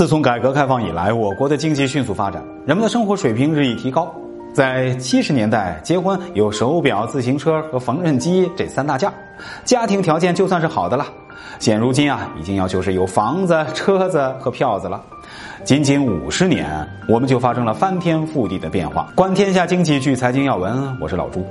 自从改革开放以来，我国的经济迅速发展，人们的生活水平日益提高。在七十年代，结婚有手表、自行车和缝纫机这三大件，家庭条件就算是好的了。现如今啊，已经要求是有房子、车子和票子了。仅仅五十年，我们就发生了翻天覆地的变化。观天下经济，聚财经要闻，我是老朱。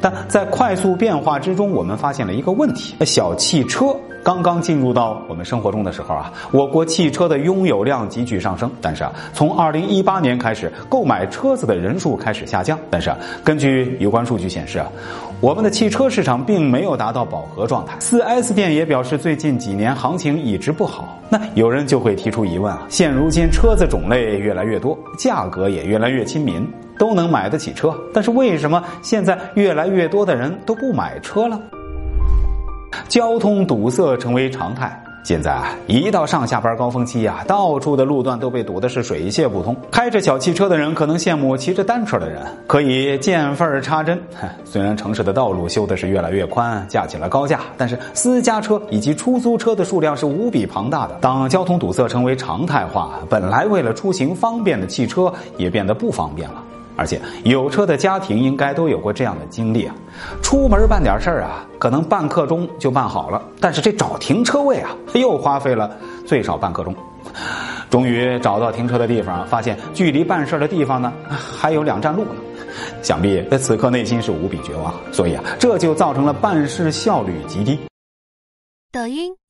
但在快速变化之中，我们发现了一个问题：小汽车。刚刚进入到我们生活中的时候啊，我国汽车的拥有量急剧上升。但是啊，从二零一八年开始，购买车子的人数开始下降。但是啊，根据有关数据显示啊，我们的汽车市场并没有达到饱和状态。四 S 店也表示，最近几年行情一直不好。那有人就会提出疑问啊：现如今车子种类越来越多，价格也越来越亲民，都能买得起车，但是为什么现在越来越多的人都不买车了？交通堵塞成为常态。现在啊，一到上下班高峰期啊，到处的路段都被堵得是水泄不通。开着小汽车的人可能羡慕骑着单车的人，可以见缝插针。虽然城市的道路修的是越来越宽，架起了高架，但是私家车以及出租车的数量是无比庞大的。当交通堵塞成为常态化，本来为了出行方便的汽车也变得不方便了。而且有车的家庭应该都有过这样的经历啊，出门办点事儿啊，可能半刻钟就办好了，但是这找停车位啊，又花费了最少半刻钟。终于找到停车的地方，发现距离办事的地方呢还有两站路呢，想必此刻内心是无比绝望。所以啊，这就造成了办事效率极低。抖音。